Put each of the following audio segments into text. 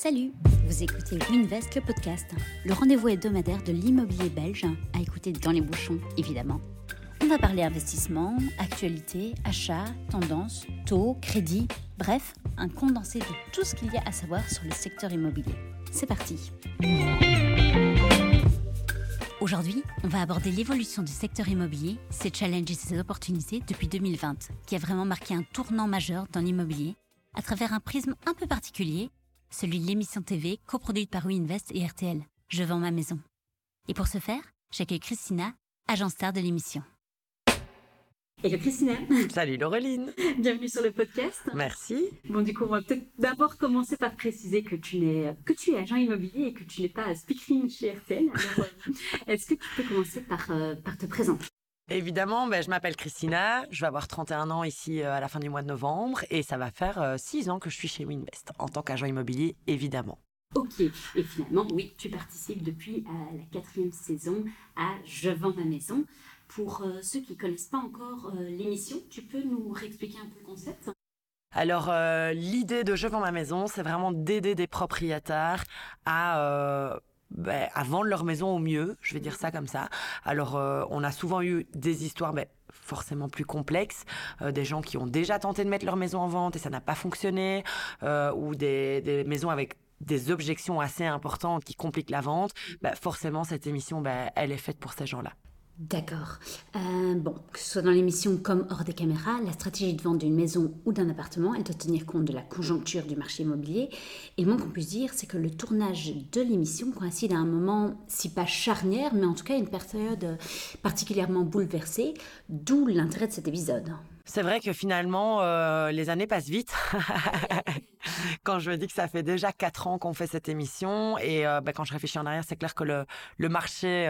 Salut Vous écoutez Winvest, le podcast, le rendez-vous hebdomadaire de l'immobilier belge, à écouter dans les bouchons, évidemment. On va parler investissement, actualité, achat, tendance, taux, crédit, bref, un condensé de tout ce qu'il y a à savoir sur le secteur immobilier. C'est parti Aujourd'hui, on va aborder l'évolution du secteur immobilier, ses challenges et ses opportunités depuis 2020, qui a vraiment marqué un tournant majeur dans l'immobilier, à travers un prisme un peu particulier, celui de l'émission TV coproduite par WeInvest et RTL. Je vends ma maison. Et pour ce faire, j'accueille Christina, agent star de l'émission. Hello Christina. Salut Laureline. Bienvenue sur le podcast. Merci. Bon, du coup, on va peut-être d'abord commencer par préciser que tu, es, que tu es agent immobilier et que tu n'es pas speaking chez RTL. Est-ce que tu peux commencer par, euh, par te présenter? Évidemment, ben, je m'appelle Christina, je vais avoir 31 ans ici euh, à la fin du mois de novembre et ça va faire 6 ans que je suis chez Winvest en tant qu'agent immobilier, évidemment. Ok, et finalement, oui, tu participes depuis la quatrième saison à Je vends ma maison. Pour euh, ceux qui ne connaissent pas encore euh, l'émission, tu peux nous réexpliquer un peu le concept? Alors, euh, l'idée de Je vends ma maison, c'est vraiment d'aider des propriétaires à, ben, à vendre leur maison au mieux, je vais dire ça comme ça. Alors, on a souvent eu des histoires ben, forcément plus complexes, des gens qui ont déjà tenté de mettre leur maison en vente et ça n'a pas fonctionné, ou des, des, maisons avec des objections assez importantes qui compliquent la vente. Ben, forcément, cette émission, elle est faite pour ces gens-là. D'accord. Euh, bon, que ce soit dans l'émission comme hors des caméras, la stratégie de vente d'une maison ou d'un appartement, elle doit tenir compte de la conjoncture du marché immobilier. Et moins qu'on puisse dire, c'est que le tournage de l'émission coïncide à un moment, si pas charnière, mais en tout cas une période particulièrement bouleversée, d'où l'intérêt de cet épisode. C'est vrai que finalement, euh, les années passent vite. quand je me dis que ça fait déjà quatre ans qu'on fait cette émission, et euh, bah, quand je réfléchis en arrière, c'est clair que le marché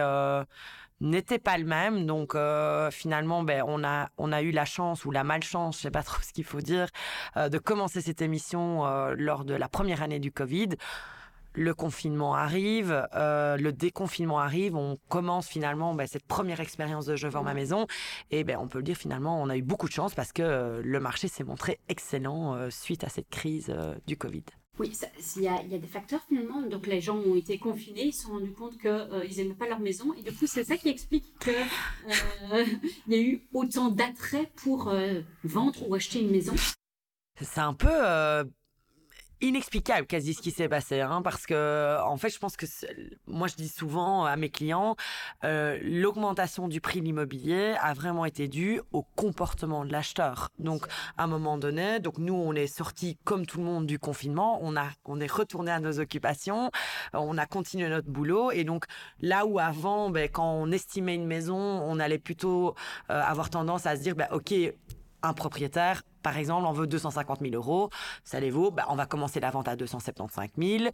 n'était pas le même. Donc euh, finalement, ben, on, a, on a eu la chance ou la malchance, je sais pas trop ce qu'il faut dire, euh, de commencer cette émission euh, lors de la première année du Covid. Le confinement arrive, le déconfinement arrive, on commence finalement ben, cette première expérience de Je vends ma maison. Et ben, on peut le dire finalement, on a eu beaucoup de chance parce que le marché s'est montré excellent suite à cette crise du Covid. Oui, il y, a, des facteurs finalement. Donc les gens ont été confinés, ils se sont rendus compte qu'ils euh, n'aimaient pas leur maison. Et du coup, c'est ça qui explique qu'il euh, y a eu autant d'attrait pour euh, vendre ou acheter une maison. C'est un peu inexplicable quasi ce qui s'est passé hein, parce que en fait je pense que moi je dis souvent à mes clients euh, l'augmentation du prix de l'immobilier a vraiment été due au comportement de l'acheteur. Donc à un moment donné donc nous on est sorti comme tout le monde du confinement on a on est retourné à nos occupations on a continué notre boulot et donc là où avant ben, quand on estimait une maison on allait plutôt euh, avoir tendance à se dire ben, ok un propriétaire, par exemple, en veut 250 000 euros, ça les vaut, bah, on va commencer la vente à 275 000.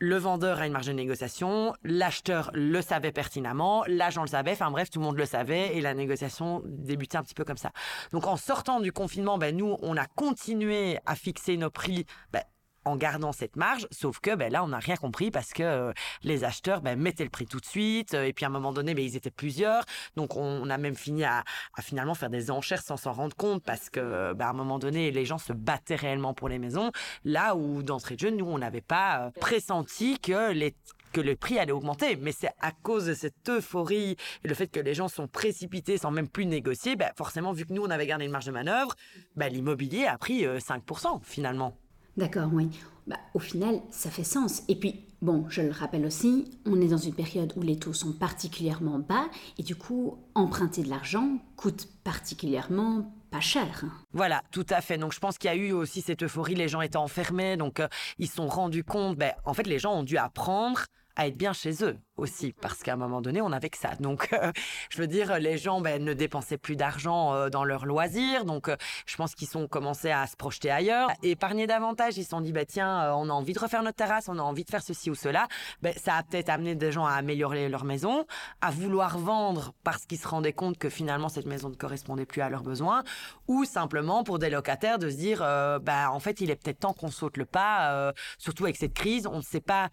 Le vendeur a une marge de négociation, l'acheteur le savait pertinemment, l'agent le savait, enfin bref, tout le monde le savait et la négociation débutait un petit peu comme ça. Donc en sortant du confinement, ben, nous, on a continué à fixer nos prix ben, en gardant cette marge, sauf que ben, là, on n'a rien compris parce que euh, les acheteurs ben, mettaient le prix tout de suite, euh, et puis à un moment donné, ben, ils étaient plusieurs, donc on, a même fini à, finalement faire des enchères sans s'en rendre compte parce que ben, à un moment donné, les gens se battaient réellement pour les maisons, là où d'entrée de jeu, nous, on n'avait pas euh, pressenti que les que le prix allait augmenter, mais c'est à cause de cette euphorie et le fait que les gens sont précipités sans même plus négocier, ben forcément, vu que nous, on avait gardé une marge de manœuvre, ben l'immobilier a pris 5% finalement. D'accord, oui. Bah, au final, ça fait sens. Et puis, bon, je le rappelle aussi, on est dans une période où les taux sont particulièrement bas et du coup, emprunter de l'argent coûte particulièrement pas cher. Voilà, tout à fait. Donc je pense qu'il y a eu aussi cette euphorie, les gens étaient enfermés, donc euh, ils se sont rendus compte, ben, en fait les gens ont dû apprendre à être bien chez eux aussi, parce qu'à un moment donné, on n'avait que ça. Donc, euh, je veux dire, les gens ben, ne dépensaient plus d'argent euh, dans leurs loisirs, donc euh, je pense qu'ils sont commencé à se projeter ailleurs, épargner davantage. Ils se sont dit, ben, tiens, on a envie de refaire notre terrasse, on a envie de faire ceci ou cela. Ben, ça a peut-être amené des gens à améliorer leur maison, à vouloir vendre parce qu'ils se rendaient compte que finalement cette maison ne correspondait plus à leurs besoins, ou simplement pour des locataires de se dire, ben, en fait, il est peut-être temps qu'on saute le pas, surtout avec cette crise, on ne sait pas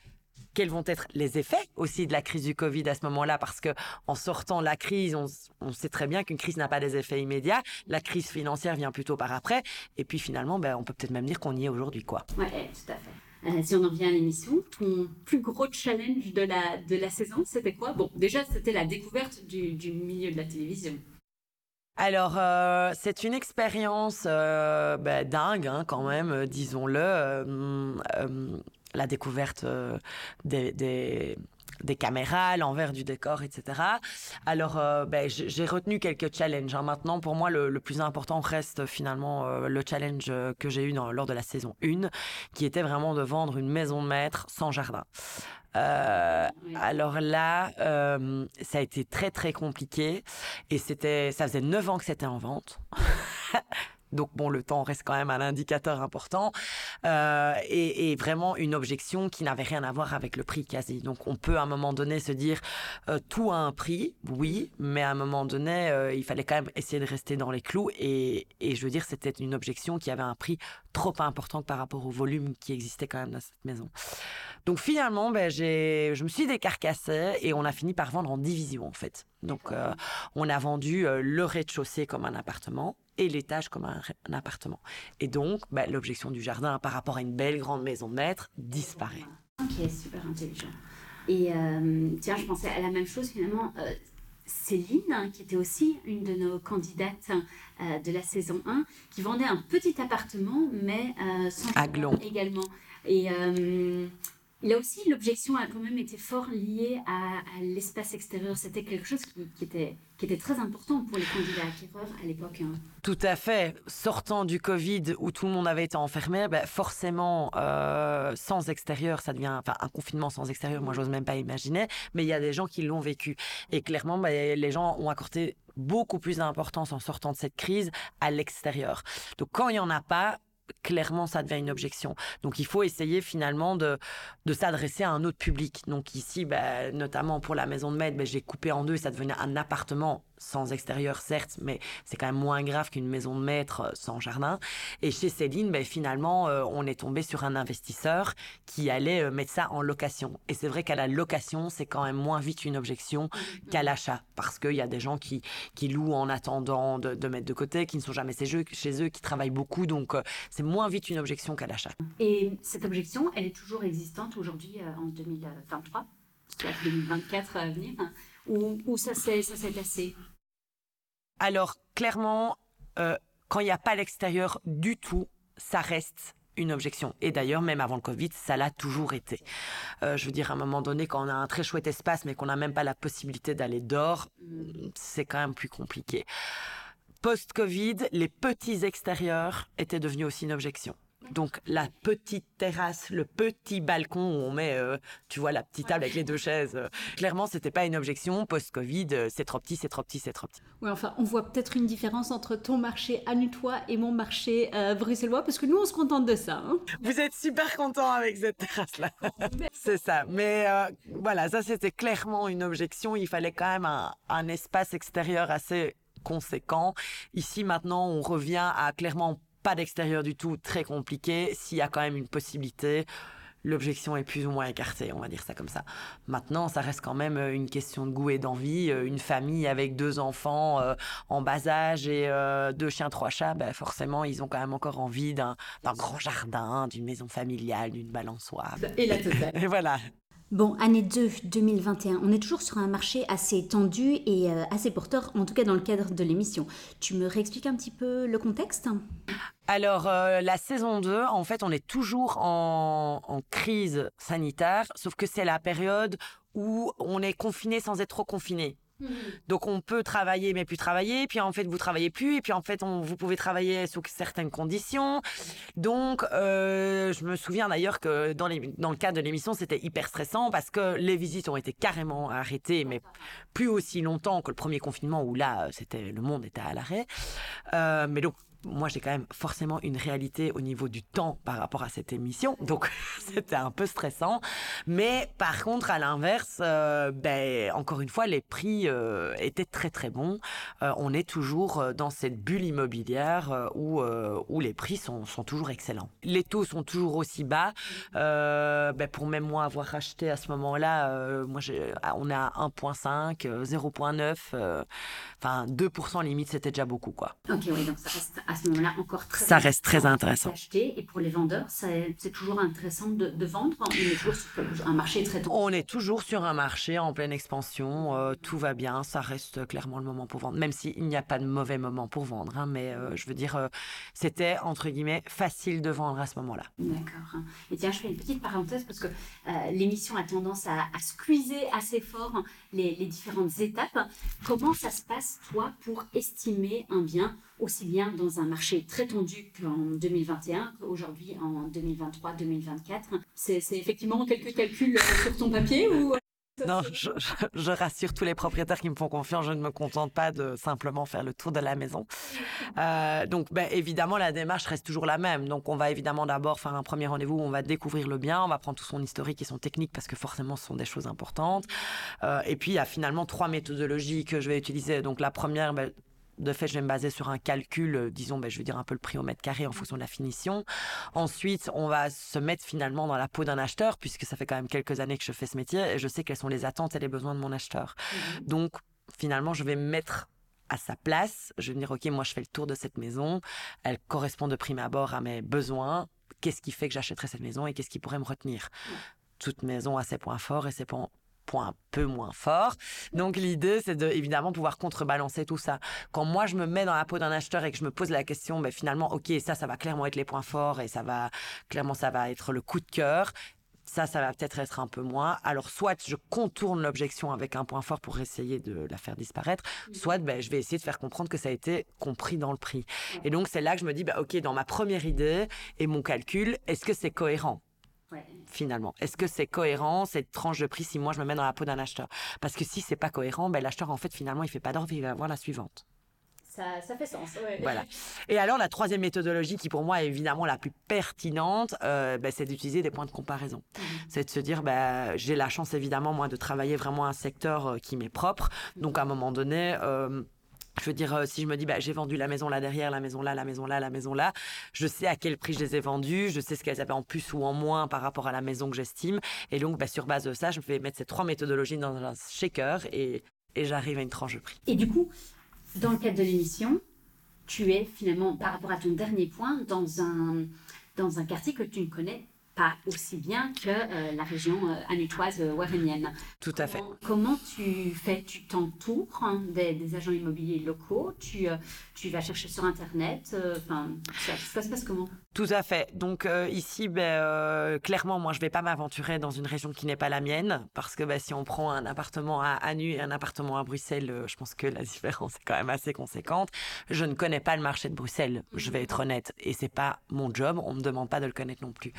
quels vont être les effets aussi de la crise du Covid à ce moment-là? Parce que en sortant la crise, on, sait très bien qu'une crise n'a pas des effets immédiats. La crise financière vient plutôt par après. Et puis finalement, ben, on peut peut-être même dire qu'on y est aujourd'hui, quoi. Ouais, tout à fait. si on en revient à l'émission, ton plus gros challenge de la, de la saison, c'était quoi? Bon, déjà, c'était la découverte du, du milieu de la télévision. Alors, euh, c'est une expérience euh, bah, dingue, hein, quand même, euh, disons-le. La découverte des, des, caméras, l'envers du décor, etc. Alors, bah, j'ai retenu quelques challenges. Hein. Maintenant, pour moi, le, plus important reste finalement le challenge que j'ai eu lors de la saison 1, qui était vraiment de vendre une maison de maître sans jardin. Euh, alors là, euh, ça a été très très compliqué et c'était, ça faisait neuf ans que c'était en vente. Donc bon, le temps reste quand même un indicateur important euh, et, vraiment une objection qui n'avait rien à voir avec le prix quasi. Donc on peut à un moment donné se dire euh, tout a un prix, oui, mais à un moment donné, euh, il fallait quand même essayer de rester dans les clous et, je veux dire c'était une objection qui avait un prix trop important par rapport au volume qui existait quand même dans cette maison. Donc finalement, ben, je me suis décarcassée et on a fini par vendre en division en fait. Donc on a vendu le rez-de-chaussée comme un appartement et l'étage comme un, appartement. Et donc, bah, l'objection du jardin par rapport à une belle grande maison de maître disparaît. Ok, super intelligent. Et euh, tiens, je pensais à la même chose finalement. Euh, Céline, hein, qui était aussi une de nos candidates euh, de la saison 1, qui vendait un petit appartement, mais sans jardin également. Et Là aussi, l'objection a quand même été fort liée à, l'espace extérieur. C'était quelque chose qui, était, très important pour les candidats acquéreurs à l'époque. Hein. Tout à fait. Sortant du Covid où tout le monde avait été enfermé, ben forcément, euh, sans extérieur, ça devient. Un confinement sans extérieur, moi, j'ose même pas imaginer. Mais il y a des gens qui l'ont vécu. Et clairement, ben, les gens ont accordé beaucoup plus d'importance en sortant de cette crise à l'extérieur. Donc, quand il n'y en a pas, clairement, ça devient une objection. Donc, il faut essayer finalement de, de s'adresser à un autre public. Donc, ici, ben, notamment pour la maison de maître, ben, j'ai coupé en deux, ça devenait un appartement sans extérieur, certes, mais c'est quand même moins grave qu'une maison de maître euh, sans jardin. Et chez Céline, ben, finalement, euh, on est tombé sur un investisseur qui allait euh, mettre ça en location. Et c'est vrai qu'à la location, c'est quand même moins vite une objection qu'à l'achat, parce qu'il y a des gens qui, qui louent en attendant de, mettre de côté, qui ne sont jamais chez eux, chez eux qui travaillent beaucoup, donc c'est moins vite une objection qu'à l'achat. Et cette objection, elle est toujours existante aujourd'hui en 2023, 2024 à venir, ou, ça s'est lassé alors, clairement, euh, quand il n'y a pas l'extérieur du tout, ça reste une objection. Et d'ailleurs, même avant le Covid, ça l'a toujours été. Euh, je veux dire, à un moment donné, quand on a un très chouette espace, mais qu'on n'a même pas la possibilité d'aller dehors, c'est quand même plus compliqué. Post-Covid, les petits extérieurs étaient devenus aussi une objection. Donc la petite terrasse, le petit balcon où on met, euh, tu vois, la petite table avec les deux chaises. Clairement, euh, clairement, c'était pas une objection. Post-Covid, euh, c'est trop petit, c'est trop petit, c'est trop petit. Oui, enfin, on voit peut-être une différence entre ton marché anutois et mon marché bruxellois, parce que nous, on se contente de ça. Hein. Vous êtes super content avec cette terrasse-là. c'est ça. Mais voilà, ça, c'était clairement une objection. Il fallait quand même un, un espace extérieur assez conséquent. Ici, maintenant, on revient à clairement pas d'extérieur du tout, très compliqué. S'il y a quand même une possibilité, l'objection est plus ou moins écartée, on va dire ça comme ça. Maintenant, ça reste quand même euh, une question de goût et d'envie. Euh, une famille avec deux enfants euh, en bas âge et deux chiens, trois chats, ben forcément, ils ont quand même encore envie d'un grand jardin, d'une maison familiale, d'une balançoire. Et la totale. et voilà. Bon, année 2, 2021, on est toujours sur un marché assez tendu et euh, assez porteur, en tout cas dans le cadre de l'émission. Tu me réexpliques un petit peu le contexte? Alors, euh, la saison 2, en fait, on est toujours en, en crise sanitaire, sauf que c'est la période où on est confiné sans être trop confiné. Mhm. Donc on peut travailler mais plus travailler, puis en fait vous travaillez plus, et puis en fait on, vous pouvez travailler sous certaines conditions. Donc euh, je me souviens d'ailleurs que dans, le cadre de l'émission c'était hyper stressant parce que les visites ont été carrément arrêtées, mais plus aussi longtemps que le premier confinement où là c'était le monde était à l'arrêt. Euh, mais donc moi j'ai quand même forcément une réalité au niveau du temps par rapport à cette émission, donc c'était un peu stressant. Mais par contre, à l'inverse, euh, ben, encore une fois, les prix euh, étaient très très bons. Euh, on est toujours dans cette bulle immobilière où, où les prix sont, sont toujours excellents. Les taux sont toujours aussi bas. Ben, pour même moi avoir acheté à ce moment-là, moi on est à 1.5, 0.9, enfin 2% limite, c'était déjà beaucoup quoi. Ok, oui, donc ça reste à ce moment-là encore très Ça reste très intéressant. Acheter, et pour les vendeurs, c'est toujours intéressant de, vendre. On est toujours sur un marché très tendu. On est toujours sur un marché en pleine expansion. Euh, tout va bien. Ça reste clairement le moment pour vendre. Même s'il n'y a pas de mauvais moment pour vendre. Hein, mais euh, je veux dire, euh, c'était entre guillemets facile de vendre à ce moment-là. D'accord. Et tiens, je fais une petite parenthèse parce que l'émission a tendance à, à squeezer assez fort les, les différentes étapes. Comment ça se passe, toi, pour estimer un bien aussi bien dans un marché très tendu qu'en 2021 qu'aujourd'hui en 2023-2024 C'est effectivement quelques calculs euh, sur ton papier ou euh, non, je, rassure tous les propriétaires qui me font confiance, je ne me contente pas de simplement faire le tour de la maison. Euh, donc, ben, évidemment, la démarche reste toujours la même. Donc, on va évidemment d'abord faire un premier rendez-vous où on va découvrir le bien, on va prendre tout son historique et son technique parce que forcément, ce sont des choses importantes. et puis, il y a finalement trois méthodologies que je vais utiliser. Donc, la première, ben, de fait, je vais me baser sur un calcul, euh, disons, ben, je vais dire un peu le prix au mètre carré en fonction de la finition. Ensuite, on va se mettre finalement dans la peau d'un acheteur, puisque ça fait quand même quelques années que je fais ce métier et je sais quelles sont les attentes et les besoins de mon acheteur. Mhm. Donc, finalement, je vais me mettre à sa place. Je vais me dire, OK, moi, je fais le tour de cette maison. Elle correspond de prime abord à mes besoins. Qu'est-ce qui fait que j'achèterai cette maison et qu'est-ce qui pourrait me retenir? Toute maison a ses points forts et ses points point un peu moins fort. Donc l'idée, c'est de évidemment pouvoir contrebalancer tout ça. Quand moi je me mets dans la peau d'un acheteur et que je me pose la question, ben, finalement, ok, ça, ça va clairement être les points forts et ça va clairement, ça va être le coup de cœur. Ça, ça va peut-être être un peu moins. Alors, soit je contourne l'objection avec un point fort pour essayer de la faire disparaître, soit ben, je vais essayer de faire comprendre que ça a été compris dans le prix. Et donc, c'est là que je me dis, ben, OK, dans ma première idée et mon calcul, est-ce que c'est cohérent? Finalement Est-ce que c'est cohérent cette tranche de prix si moi je me mets dans la peau d'un acheteur? Parce que si c'est pas cohérent, ben, l'acheteur en fait finalement il fait pas d'ordre, il va avoir la suivante. Ça, ça, fait sens. Voilà. Et alors, la troisième méthodologie qui, pour moi, est évidemment la plus pertinente, euh, ben, c'est d'utiliser des points de comparaison. Mhm. C'est de se dire, ben, j'ai la chance, évidemment, moi, de travailler vraiment un secteur euh, qui m'est propre. Donc, à un moment donné, euh, je veux dire, euh, si je me dis, bah, j'ai vendu la maison là derrière, la maison là, la maison là, la maison là, je sais à quel prix je les ai vendues, je sais ce qu'elles avaient en plus ou en moins par rapport à la maison que j'estime. Et donc, bah, sur base de ça, je vais mettre ces trois méthodologies dans un shaker et, et j'arrive à une tranche de prix. Et du coup, dans le cadre de l'émission, tu es finalement, par rapport à ton dernier point, dans un, dans un quartier que tu ne connais pas aussi bien que euh, la région euh, anutoise euh, Tout à fait. Comment, tu fais? Tu t'entoures hein, des, agents immobiliers locaux? Tu, euh, tu vas chercher sur Internet Enfin, ça, se passe comment? Tout à fait. Donc ici, ben, clairement, moi, je vais pas m'aventurer dans une région qui n'est pas la mienne parce que ben, si on prend un appartement à Anu et un appartement à Bruxelles, je pense que la différence est quand même assez conséquente. Je ne connais pas le marché de Bruxelles, je vais être honnête, et c'est pas mon job. On me demande pas de le connaître non plus.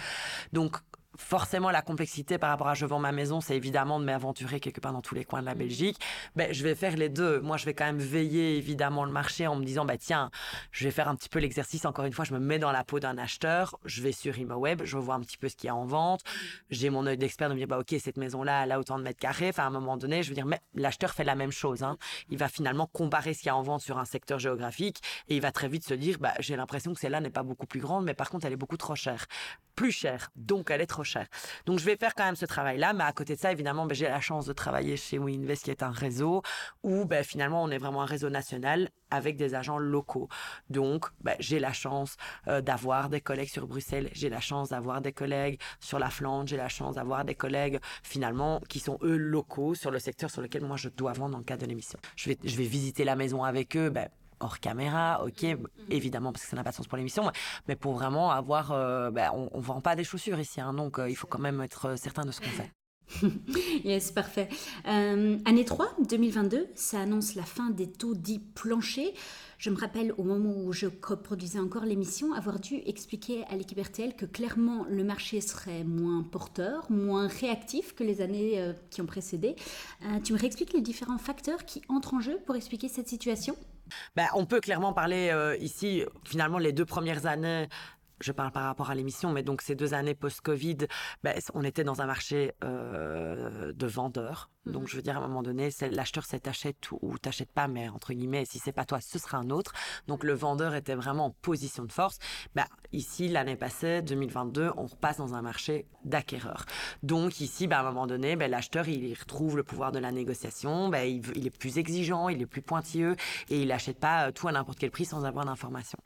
Donc, forcément la complexité par rapport à je vends ma maison, c'est évidemment de m'aventurer quelque part dans tous les coins de la Belgique. Ben, je vais faire les deux. Moi, je vais quand même veiller évidemment le marché en me disant, bah, tiens, je vais faire un petit peu l'exercice. Encore une fois, je me mets dans la peau d'un acheteur. Je vais sur ImoWeb, je vois un petit peu ce qu'il y a en vente. J'ai mon œil d'expert de me dire, bah, ok, cette maison-là, elle a autant de mètres carrés. Enfin, à un moment donné, je veux dire, mais l'acheteur fait la même chose. Hein. Il va finalement comparer ce qu'il y a en vente sur un secteur géographique et il va très vite se dire, bah, j'ai l'impression que celle-là n'est pas beaucoup plus grande, mais par contre, elle est beaucoup trop chère plus cher, donc elle est trop Donc je vais faire quand même ce travail-là, mais à côté de ça, évidemment, ben, j'ai la chance de travailler chez WeInvest, qui est un réseau où ben, finalement on est vraiment un réseau national avec des agents locaux. Donc ben, j'ai la chance euh, d'avoir des collègues sur Bruxelles, j'ai la chance d'avoir des collègues sur la Flandre, j'ai la chance d'avoir des collègues finalement qui sont eux locaux sur le secteur sur lequel moi je dois vendre dans le cadre de l'émission. Je vais, je vais visiter la maison avec eux, ben, hors caméra, ok, mm, mm. évidemment parce que ça n'a pas de sens pour l'émission, mais pour vraiment avoir, euh, ben, on, ne vend pas des chaussures ici, hein, donc euh, il faut quand même être euh, certain de ce qu'on fait. yes, parfait. année 3, 2022, ça annonce la fin des taux dits planchers. Je me rappelle au moment où je coproduisais encore l'émission, avoir dû expliquer à l'équipe RTL que clairement le marché serait moins porteur, moins réactif que les années qui ont précédé. tu me réexpliques les différents facteurs qui entrent en jeu pour expliquer cette situation? Ben, on peut clairement parler euh, ici, finalement, les deux premières années je parle par rapport à l'émission, mais donc ces deux années post-Covid, ben, on était dans un marché euh, de vendeurs Donc, Mhm. je veux dire, à un moment donné, l'acheteur, c'est t'achètes ou, t'achètes pas, mais entre guillemets, si c'est pas toi, ce sera un autre. Donc, le vendeur était vraiment en position de force. Bah, ici, l'année passée, 2022, on repasse dans un marché d'acquéreurs. Donc, ici, bah, à un moment donné, bah, l'acheteur, il y retrouve le pouvoir de la négociation. Bah, il, est plus exigeant, il est plus pointilleux et il n'achète pas euh, tout à n'importe quel prix sans avoir d'informations.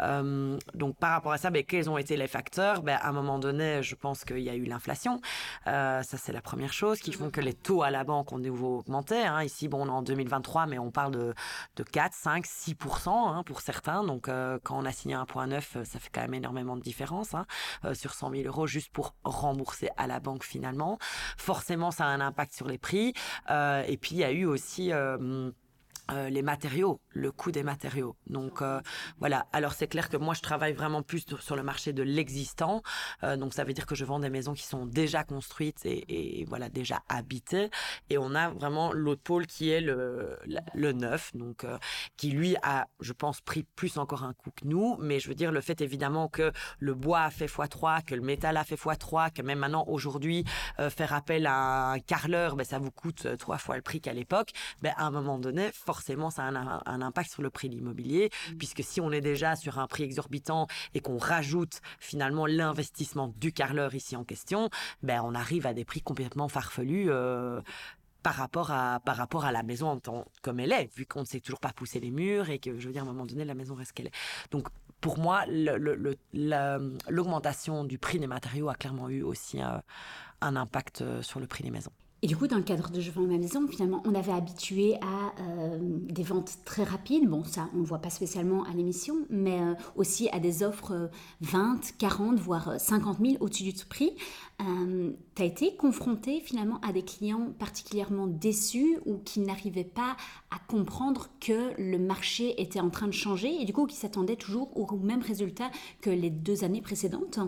Euh, donc, par rapport à ça, bah, quels ont été les facteurs? Bah, À un moment donné, je pense qu'il y a eu l'inflation. Euh, ça, c'est la première chose qui font que les taux à la banque ont nouveau augmenté. hein. Ici, bon, on est en 2023, mais on parle de, de 4, 5, 6% hein, pour certains. Donc, euh, quand on a signé un point neuf, euh, ça fait quand même énormément de différence hein, euh, sur 100 000 euros juste pour rembourser à la banque finalement. Forcément, ça a un impact sur les prix. Et puis, il y a eu aussi... euh, les matériaux, le coût des matériaux. Donc euh, voilà. Alors c'est clair que moi je travaille vraiment plus sur- le marché de l'existant. Euh, donc ça veut dire que je vends des maisons qui sont déjà construites et, voilà déjà habitées. Et on a vraiment l'autre pôle qui est le, le neuf, donc qui lui a, je pense, pris plus encore un coup que nous. Mais je veux dire le fait évidemment que le bois a fait x3, que le métal a fait x3, que même maintenant aujourd'hui faire appel à un carreleur, ben, ça vous coûte trois fois le prix qu'à l'époque. Ben, à un moment donné, forcément, ça a un, un impact sur le prix de l'immobilier, puisque si on est déjà sur un prix exorbitant et qu'on rajoute finalement l'investissement du carreleur ici en question, ben, on arrive à des prix complètement farfelus. euh, par rapport à par rapport à la maison en tant comme elle est vu qu'on ne sait toujours pas pousser les murs et que je veux dire à un moment donné la maison reste qu'elle est donc pour moi le- le- le- la- l'augmentation du prix des matériaux a clairement eu aussi un impact euh, sur le prix des maisons Et du coup, dans le cadre de Je vends ma maison, finalement, on avait habitué à euh, des ventes très rapides. Bon, ça, on ne le voit pas spécialement à l'émission, mais euh, aussi à des offres euh, 20, 40, voire euh, 50 000 au-dessus du prix. tu as été confronté finalement à des clients particulièrement déçus ou qui n'arrivaient pas à comprendre que le marché était en train de changer et du coup qui s'attendaient toujours au même résultat que les deux années précédentes?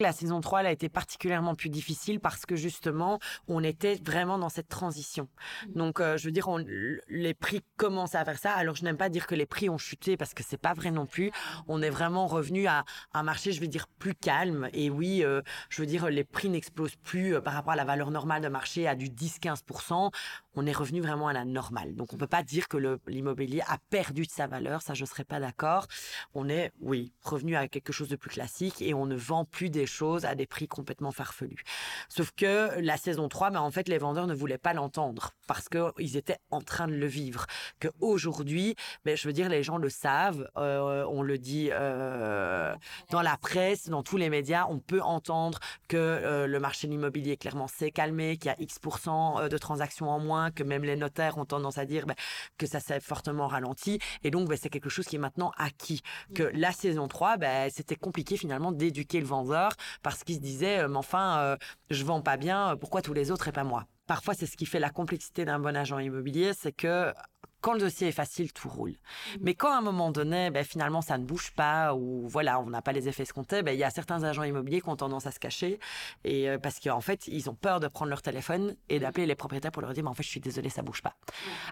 La saison 3, elle a été particulièrement plus difficile parce que justement, on était vraiment dans cette transition. Donc, euh, je veux dire, on- les prix commencent à faire ça. Alors, je n'aime pas dire que les prix ont chuté parce que c'est pas vrai non plus. On est vraiment revenu à un marché, je veux dire, plus calme. Et oui, euh, je veux dire, les prix n'explosent plus euh, par rapport à la valeur normale de marché à du 10-15%. On est revenu vraiment à la normale. Donc, on peut pas dire que l'immobilier a perdu de sa valeur. Ça, je serais pas d'accord. On est, oui, revenu à quelque chose de plus classique et on ne vend plus des choses à des prix complètement farfelus. Sauf que la saison 3, ben, en fait, les vendeurs ne voulaient pas l'entendre parce qu'ils étaient en train de le vivre. Que aujourd'hui, ben, je veux dire, les gens le savent, euh, on le dit euh, dans la presse, dans tous les médias, on peut entendre que euh, le marché de l'immobilier clairement s'est calmé, qu'il y a X de transactions en moins, que même les notaires ont tendance à dire ben, que ça s'est fortement ralenti. Et donc, ben, c'est quelque chose qui est maintenant acquis. Que la saison 3, ben, c'était compliqué finalement d'éduquer le vendeur parce qu'il se disait, euh, mais enfin, euh, je vends pas bien, euh, pourquoi tous les autres et pas moi? Parfois, c'est ce qui fait la complexité d'un bon agent immobilier, c'est que quand le dossier est facile, tout roule. Mais quand à un moment donné, ben, finalement, ça ne bouge pas ou voilà, on n'a pas les effets escomptés, ben, il y a certains agents immobiliers qui ont tendance à se cacher et euh, parce qu'en fait, ils ont peur de prendre leur téléphone et d'appeler les propriétaires pour leur dire, mais en fait, je suis désolé, ça bouge pas.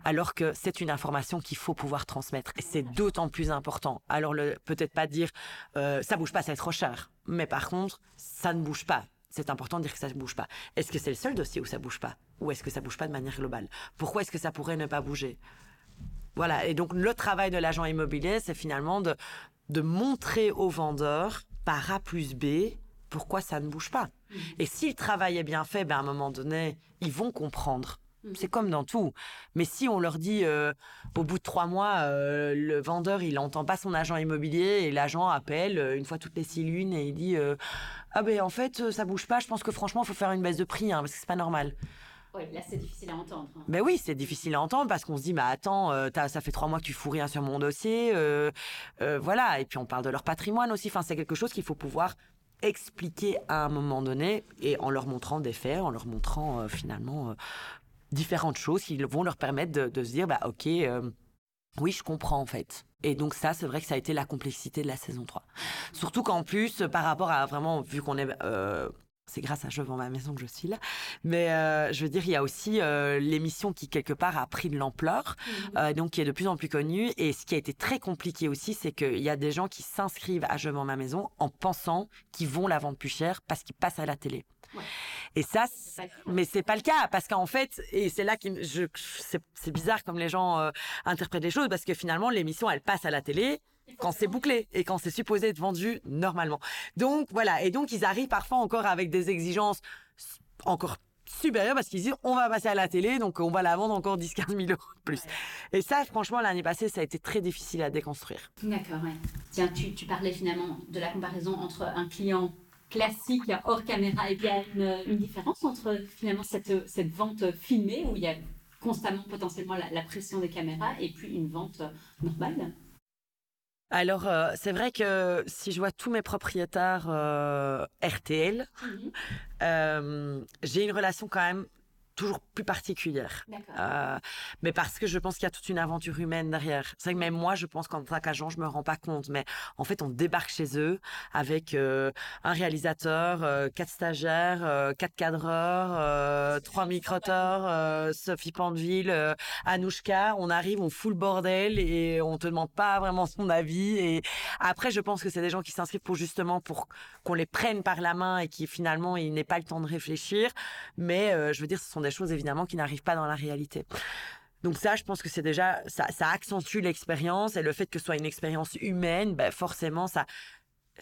Alors que c'est une information qu'il faut pouvoir transmettre et c'est d'autant plus important. Alors le peut-être pas dire, euh, ça bouge pas, c'est trop cher. Mais par contre, ça ne bouge pas. C'est important de dire que ça ne bouge pas. Est-ce que c'est le seul dossier où ça bouge pas? Ou est-ce que ça bouge pas de manière globale? Pourquoi est-ce que ça pourrait ne pas bouger? Voilà, et donc le travail de l'agent immobilier, c'est finalement de, de montrer au vendeur par A plus B pourquoi ça ne bouge pas. Et si le travail est bien fait, ben à un moment donné, ils vont comprendre. C'est comme dans tout. Mais si on leur dit euh, au bout de trois mois, euh, le vendeur il entend pas son agent immobilier et l'agent appelle euh, une fois toutes les six lunes et il dit ah ben en fait ça bouge pas. Je pense que franchement il faut faire une baisse de prix hein, parce que c'est pas normal. Là c'est difficile à entendre. hein. Oui, c'est difficile à entendre parce qu'on se dit, mais attends, euh, ça fait trois mois que tu fous rien sur mon dossier, euh, euh, voilà. Et puis on parle de leur patrimoine aussi. Enfin, c'est quelque chose qu'il faut pouvoir expliquer à un moment donné et en leur montrant des faits, en leur montrant finalement différentes choses qui vont leur permettre de, se dire, bah ok, oui, je comprends en fait. Et donc ça, c'est vrai que ça a été la complexité de la saison 3. Surtout qu'en plus, par rapport à vraiment, vu qu'on est... c'est grâce à Je vends ma maison que je suis là. Mais euh, je veux dire, il y a aussi euh, l'émission qui, quelque part, a pris de l'ampleur, euh, donc qui est de plus en plus connue. Et ce qui a été très compliqué aussi, c'est qu'il y a des gens qui s'inscrivent à Je vends ma maison en pensant qu'ils vont la vendre plus cher parce qu'ils passent à la télé. Ouais. Et ça, mais c'est pas le cas parce qu'en fait, et c'est là que c'est bizarre comme les gens interprètent les choses parce que finalement l'émission elle passe à la télé quand c'est bouclé et quand c'est supposé être vendu normalement. Donc voilà, et donc ils arrivent parfois encore avec des exigences encore supérieures parce qu'ils disent on va passer à la télé, donc on va la vendre encore 10-15 000 euros de plus. Et ça, franchement, l'année passée, ça a été très difficile à déconstruire. D'accord, ouais. Tiens, tu, tu parlais finalement de la comparaison entre un client classique hors caméra et bien une, une différence entre finalement cette, cette vente filmée où il y a constamment potentiellement la, la pression des caméras et puis une vente normale alors, euh, c'est vrai que si je vois tous mes propriétaires euh, RTL, mhm. euh, j'ai une relation quand même toujours plus particulière. Euh, mais parce que je pense qu'il y a toute une aventure humaine derrière. C'est vrai que même moi, je pense qu'en tant qu'agent, je me rends pas compte. Mais en fait, on débarque chez eux avec euh, un réalisateur, euh, quatre stagiaires, quatre cadreurs, trois microteurs, Sophie Pandeville, Anouchka. On arrive, on fout le bordel et on te demande pas vraiment son avis. Et après, je pense que c'est des gens qui s'inscrivent pour justement pour qu'on les prenne par la main et qui finalement, il n'ait pas le temps de réfléchir. Mais je veux dire, ce sont des choses évidemment qui n'arrivent pas dans la réalité. Donc ça, je pense que c'est déjà, ça, ça accentue l'expérience et le fait que ce soit une expérience humaine, ben forcément, ça,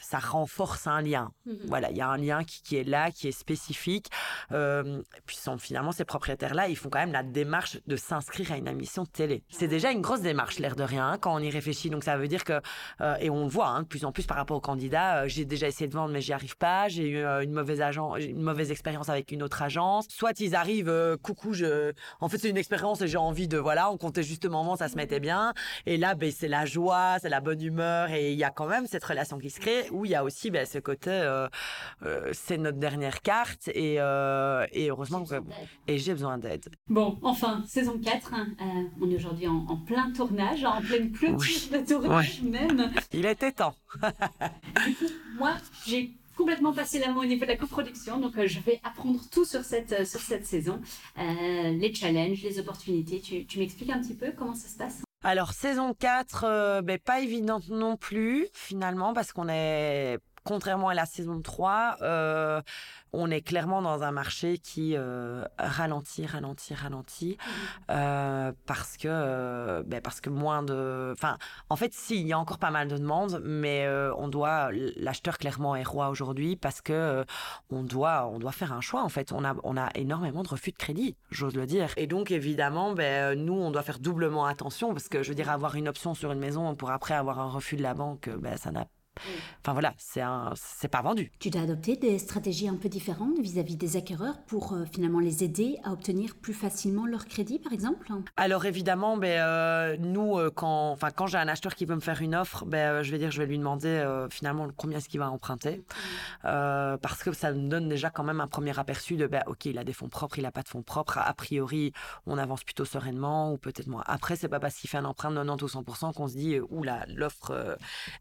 ça renforce un lien. Mhm. Voilà, il y a un lien qui, qui, est là, qui est spécifique. Euh, puis finalement, ces propriétaires-là, ils font quand même la démarche de s'inscrire à une émission de télé. C'est déjà une grosse démarche, l'air de rien, hein, quand on y réfléchit. Donc ça veut dire que, euh, et on le voit hein, de plus en plus par rapport aux candidats, euh, j'ai déjà essayé de vendre, mais j'y arrive pas. J'ai eu une mauvaise agent, une mauvaise expérience avec une autre agence. Soit ils arrivent, coucou, je... en fait c'est une expérience et j'ai envie de, voilà, on comptait juste moment, ça se mettait bien. Et là, ben, c'est la joie, c'est la bonne humeur et il y a quand même cette relation qui se crée où il y a aussi ben, ce côté, euh, euh, c'est notre dernière carte et, euh, et heureusement que et j'ai besoin d'aide. Bon, enfin, saison 4, hein, on est aujourd'hui en, plein tournage, en pleine clôture de tournage même. Il était temps. moi, j'ai complètement passé la main au niveau de la coproduction. Donc, je vais apprendre tout sur cette, sur cette saison. Euh, les challenges, les opportunités. Tu, tu m'expliques un petit peu comment ça se passe? Alors, saison 4, euh, ben, pas évidente non plus, finalement, parce qu'on est contrairement à la saison 3, euh, on est clairement dans un marché qui euh, ralentit, ralentit, ralentit, mmh. euh, parce que ben parce que moins de, enfin, en fait, si il y a encore pas mal de demandes, mais on doit, l'acheteur clairement est roi aujourd'hui parce que on doit, on doit faire un choix. En fait, on a, on a énormément de refus de crédit, j'ose le dire, et donc évidemment, ben nous, on doit faire doublement attention parce que je veux dire, avoir une option sur une maison pour après avoir un refus de la banque, ben ça n'a Enfin voilà, c'est un, c'est pas vendu. Tu dois adopter des stratégies un peu différentes vis-à-vis des acquéreurs pour euh, finalement les aider à obtenir plus facilement leur crédit, par exemple? Alors évidemment, ben euh, nous euh, quand, enfin quand j'ai un acheteur qui veut me faire une offre, ben je vais dire, je vais lui demander finalement combien est-ce qu'il va emprunter, parce que ça me donne déjà quand même un premier aperçu de ben ok, il a des fonds propres, il a pas de fonds propres. A priori, on avance plutôt sereinement ou peut-être moins. Après, c'est pas parce qu'il fait un emprunt de 90 ou 100% qu'on se dit oula, l'offre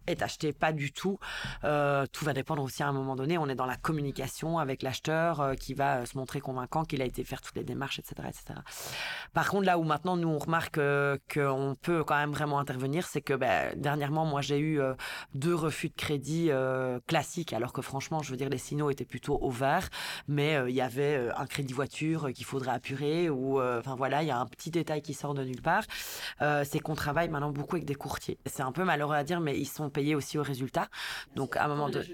est achetée pas du tout. Euh, tout va dépendre aussi à un moment donné. On est dans la communication avec l'acheteur euh, qui va euh, se montrer convaincant qu'il a été faire toutes les démarches, etc., etc. Par contre, là où maintenant nous on remarque qu'on peut quand même vraiment intervenir, c'est que ben, dernièrement, moi j'ai eu deux refus de crédit classiques, alors que franchement, je veux dire, les signaux étaient plutôt au vert, mais il y avait un crédit voiture qu'il faudrait apurer ou enfin voilà, il y a un petit détail qui sort de nulle part. c'est qu'on travaille maintenant beaucoup avec des courtiers. C'est un peu malheureux à dire, mais ils sont payés aussi au résultat donc à un moment donné,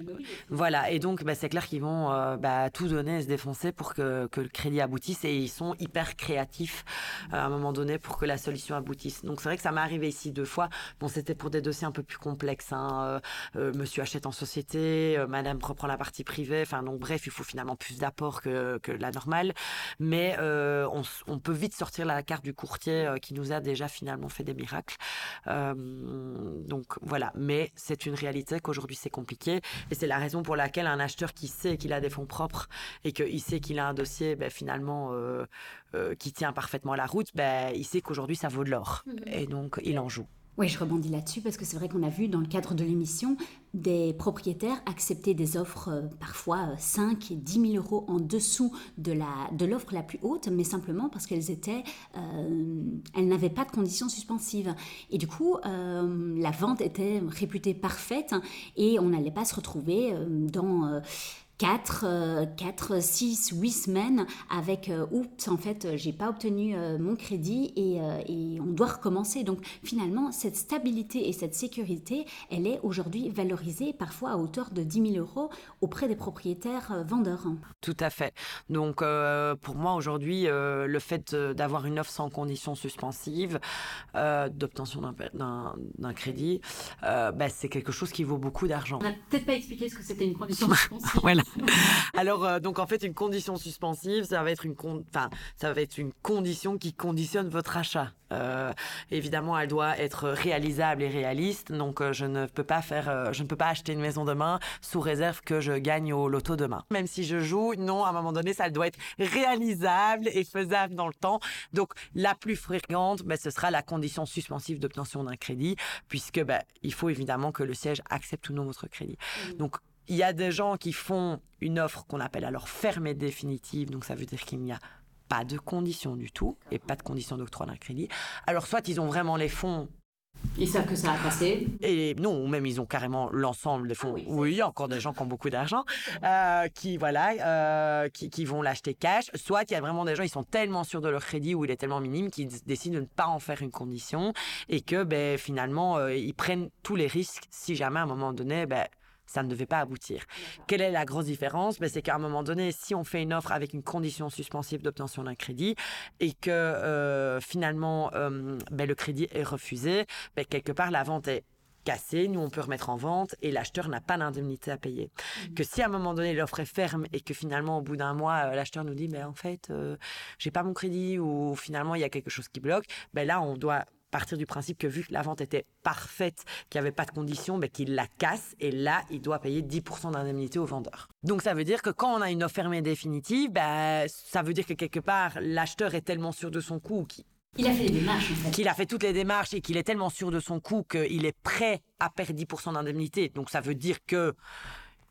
voilà. Et donc bah, c'est clair qu'ils vont euh, bah, tout donner et se défoncer pour que, que, le crédit aboutisse et ils sont hyper créatifs euh, à un moment donné pour que la solution aboutisse. Donc c'est vrai que ça m'est arrivé ici deux fois. Bon, c'était pour des dossiers un peu plus complexes. Hein. Euh, monsieur achète en société, Madame reprend la partie privée. Enfin donc bref, il faut finalement plus d'apport que, que la normale. Mais on, peut vite sortir la carte du courtier qui nous a déjà finalement fait des miracles. donc voilà. Mais c'est une réalité qu'aujourd'hui c'est compliqué et c'est la raison pour laquelle un acheteur qui sait qu'il a des fonds propres et qu'il sait qu'il a un dossier ben, finalement euh, euh, qui tient parfaitement la route, ben, il sait qu'aujourd'hui ça vaut de l'or mmh. et donc il en joue. Oui, je rebondis là-dessus parce que c'est vrai qu'on a vu dans le cadre de l'émission des propriétaires accepter des offres euh, parfois 5 et 10 000 euros en dessous de l'offre la, de la plus haute, mais simplement parce qu'elles étaient, euh, elles n'avaient pas de conditions suspensives. Et du coup, euh, la vente était réputée parfaite et on n'allait pas se retrouver dans 4, 4, 6, 8 semaines avec euh, oups, en fait, euh, j'ai pas obtenu euh, mon crédit et, et, on doit recommencer. Donc finalement, cette stabilité et cette sécurité, elle est aujourd'hui valorisée parfois à hauteur de 10 000 euros auprès des propriétaires vendeurs. Tout à fait. Donc pour moi aujourd'hui, le fait d'avoir une offre sans condition suspensive, d'obtention d'un crédit, bah, c'est quelque chose qui vaut beaucoup d'argent. On n'a peut-être pas expliqué ce que c'était une condition suspensive. voilà. Alors, euh, donc en fait, une condition suspensive, ça va être une, enfin, ça va être une condition qui conditionne votre achat. Euh, évidemment, elle doit être réalisable et réaliste. Donc, euh, je ne peux pas faire, je ne peux pas acheter une maison demain sous réserve que je gagne au loto demain. Même si je joue, non, à un moment donné, ça doit être réalisable et faisable dans le temps. Donc, la plus fréquente, ben, ce sera la condition suspensive d'obtention d'un crédit, puisque ben, il faut évidemment que le siège accepte ou non votre crédit. Mmh. Donc, il y a des gens qui font une offre qu'on appelle alors fermée définitive, donc ça veut dire qu'il n'y a pas de conditions du tout et pas de conditions d'octroi d'un crédit. Alors soit ils ont vraiment les fonds ils savent que ça a passé. Et non, ou même ils ont carrément l'ensemble des fonds. Ah oui, il y a encore des gens qui ont beaucoup d'argent, euh, qui voilà, euh, qui, vont l'acheter cash. Soit il y a vraiment des gens, ils sont tellement sûrs de leur crédit ou il est tellement minime qu'ils décident de ne pas en faire une condition et que ben finalement euh, ils prennent tous les risques si jamais à un moment donné ben ça ne devait pas aboutir. Quelle est la grosse différence? Ben, C'est qu'à un moment donné, si on fait une offre avec une condition suspensive d'obtention d'un crédit et que euh, finalement euh, ben, le crédit est refusé, ben, quelque part la vente est cassée, nous on peut remettre en vente et l'acheteur n'a pas d'indemnité à payer. Mmh. Que si à un moment donné l'offre est ferme et que finalement au bout d'un mois euh, l'acheteur nous dit mais en fait j'ai pas mon crédit ou finalement il y a quelque chose qui bloque, ben là on doit partir du principe que vu que la vente était parfaite, qu'il n'y avait pas de conditions, ben, qu'il la casse et là, il doit payer 10% d'indemnité au vendeur. Donc ça veut dire que quand on a une offre fermée définitive, ben, ça veut dire que quelque part, l'acheteur est tellement sûr de son coût qu'il a fait les démarches, Qu'il a fait toutes les démarches et qu'il est tellement sûr de son coût qu'il est prêt à perdre 10% d'indemnité. Donc ça veut dire que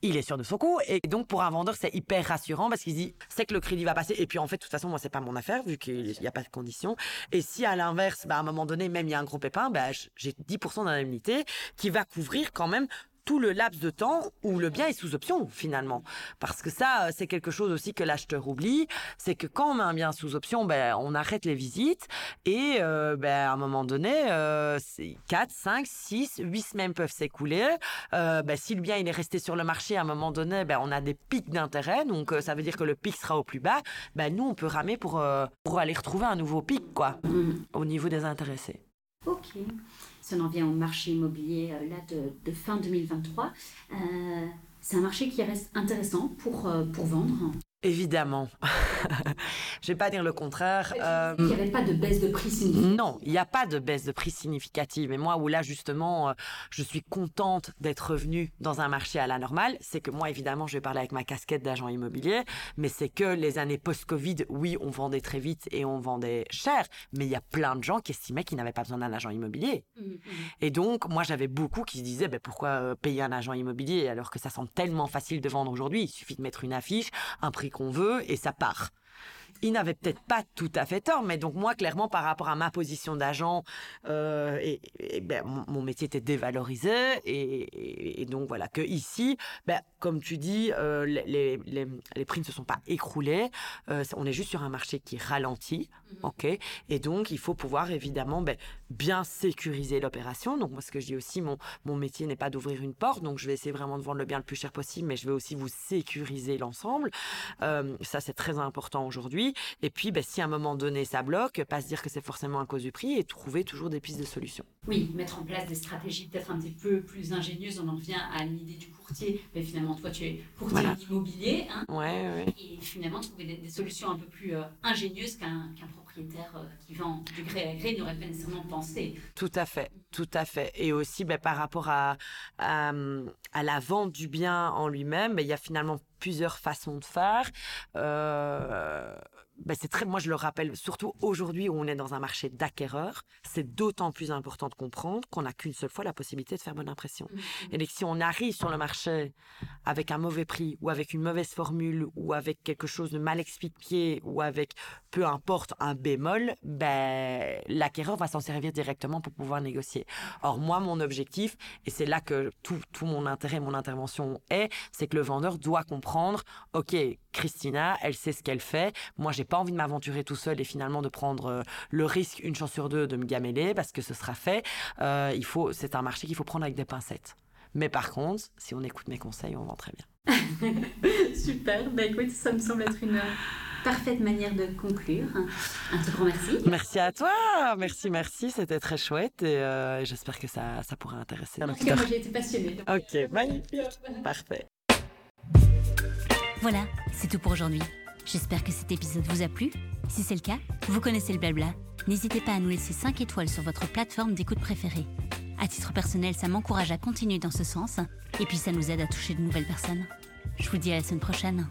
il est sûr de son coup. Et donc, pour un vendeur, c'est hyper rassurant parce qu'il dit, c'est que le crédit va passer. Et puis, en fait, de toute façon, moi, c'est pas mon affaire vu qu'il n'y a pas de conditions. Et si, à l'inverse, bah, à un moment donné, même il y a un gros pépin, bah, j'ai 10% d'indemnité qui va couvrir quand même tout le laps de temps où le bien est sous option finalement. Parce que ça, euh, c'est quelque chose aussi que l'acheteur oublie, c'est que quand on met un bien sous option, ben, on arrête les visites et euh, ben, à un moment donné, euh, 4, 5, 6, 8 semaines peuvent s'écouler. Euh, ben, si le bien il est resté sur le marché, à un moment donné, ben, on a des pics d'intérêt, donc ça veut dire que le pic sera au plus bas. Ben, nous, on peut ramer pour, pour aller retrouver un nouveau pic quoi, mmh. au niveau des intéressés. Ok on en vient au marché immobilier euh, là de, fin 2023, euh, c'est un marché qui reste intéressant pour, euh, pour vendre. Évidemment. je vais pas dire le contraire. Euh, il n'y avait pas de baisse de prix significative. Non, il n'y a pas de baisse de prix significative. Et moi, où là, justement, euh, je suis contente d'être revenue dans un marché à la normale, c'est que moi, évidemment, je vais parler avec ma casquette d'agent immobilier, mais c'est que les années post-Covid, oui, on vendait très vite et on vendait cher, mais il y a plein de gens qui estimaient qu'ils n'avaient pas besoin d'un agent immobilier. Mmh, mmh. Et donc, moi, j'avais beaucoup qui se disaient, ben, pourquoi euh, payer un agent immobilier alors que ça semble tellement facile de vendre aujourd'hui? Il suffit de mettre une affiche, un prix qu'on veut et ça part il n'avait peut-être pas tout à fait tort, mais donc moi, clairement, par rapport à ma position d'agent, euh, et, ben, mon, métier était dévalorisé, et, donc voilà, que ici, ben, comme tu dis, euh, les, les, les, prix ne se sont pas écroulés, euh, on est juste sur un marché qui ralentit, mhm. ok, et donc il faut pouvoir évidemment ben, bien sécuriser l'opération. Donc moi, ce que je dis aussi, mon, mon métier n'est pas d'ouvrir une porte, donc je vais essayer vraiment de vendre le bien le plus cher possible, mais je vais aussi vous sécuriser l'ensemble. ça, c'est très important aujourd'hui. Et puis, ben, si à un moment donné ça bloque, pas se dire que c'est forcément à cause du prix et trouver toujours des pistes de solutions. Oui, mettre en place des stratégies peut-être un petit peu plus ingénieuses. On en revient à l'idée du courtier. Mais finalement, toi, tu es courtier immobilier. Hein, ouais, Et finalement, trouver des, solutions un peu plus euh, ingénieuses qu'un propriétaire euh, qui vend du gré à gré n'aurait pas nécessairement pensé. Tout à fait, tout à fait. Et aussi, ben, par rapport à, à, la vente du bien en lui-même, ben, il y a finalement plusieurs façons de faire. Euh, ben, c'est très, moi je le rappelle, surtout aujourd'hui où on est dans un marché d'acquéreurs, c'est d'autant plus important de comprendre qu'on n'a qu'une seule fois la possibilité de faire bonne impression. Mm-hmm. Et donc, si on arrive sur le marché avec un mauvais prix ou avec une mauvaise formule ou avec quelque chose de mal expliqué ou avec peu importe un bémol, ben, l'acquéreur va s'en servir directement pour pouvoir négocier. Or, moi, mon objectif, et c'est là que tout, tout mon intérêt, mon intervention est, c'est que le vendeur doit comprendre, OK, Christina, elle sait ce qu'elle fait. Moi, j'ai pas envie de m'aventurer tout seul et finalement de prendre euh, le risque une chance sur deux de me gameler parce que ce sera fait. Euh, il faut, c'est un marché qu'il faut prendre avec des pincettes. Mais par contre, si on écoute mes conseils, on vend très bien. Super. Bah écoute, ça me semble être une parfaite manière de conclure. Un tout grand merci. Merci à toi. Merci, merci. C'était très chouette et euh, j'espère que ça, ça pourra intéresser. En tout cas, moi j'ai été passionnée. donc, Ok, euh, magnifique. Parfait. Voilà, c'est tout pour aujourd'hui. J'espère que cet épisode vous a plu. Si c'est le cas, vous connaissez le blabla. N'hésitez pas à nous laisser 5 étoiles sur votre plateforme d'écoute préférée. À titre personnel, ça m'encourage à continuer dans ce sens, et puis ça nous aide à toucher de nouvelles personnes. Je vous dis à la semaine prochaine.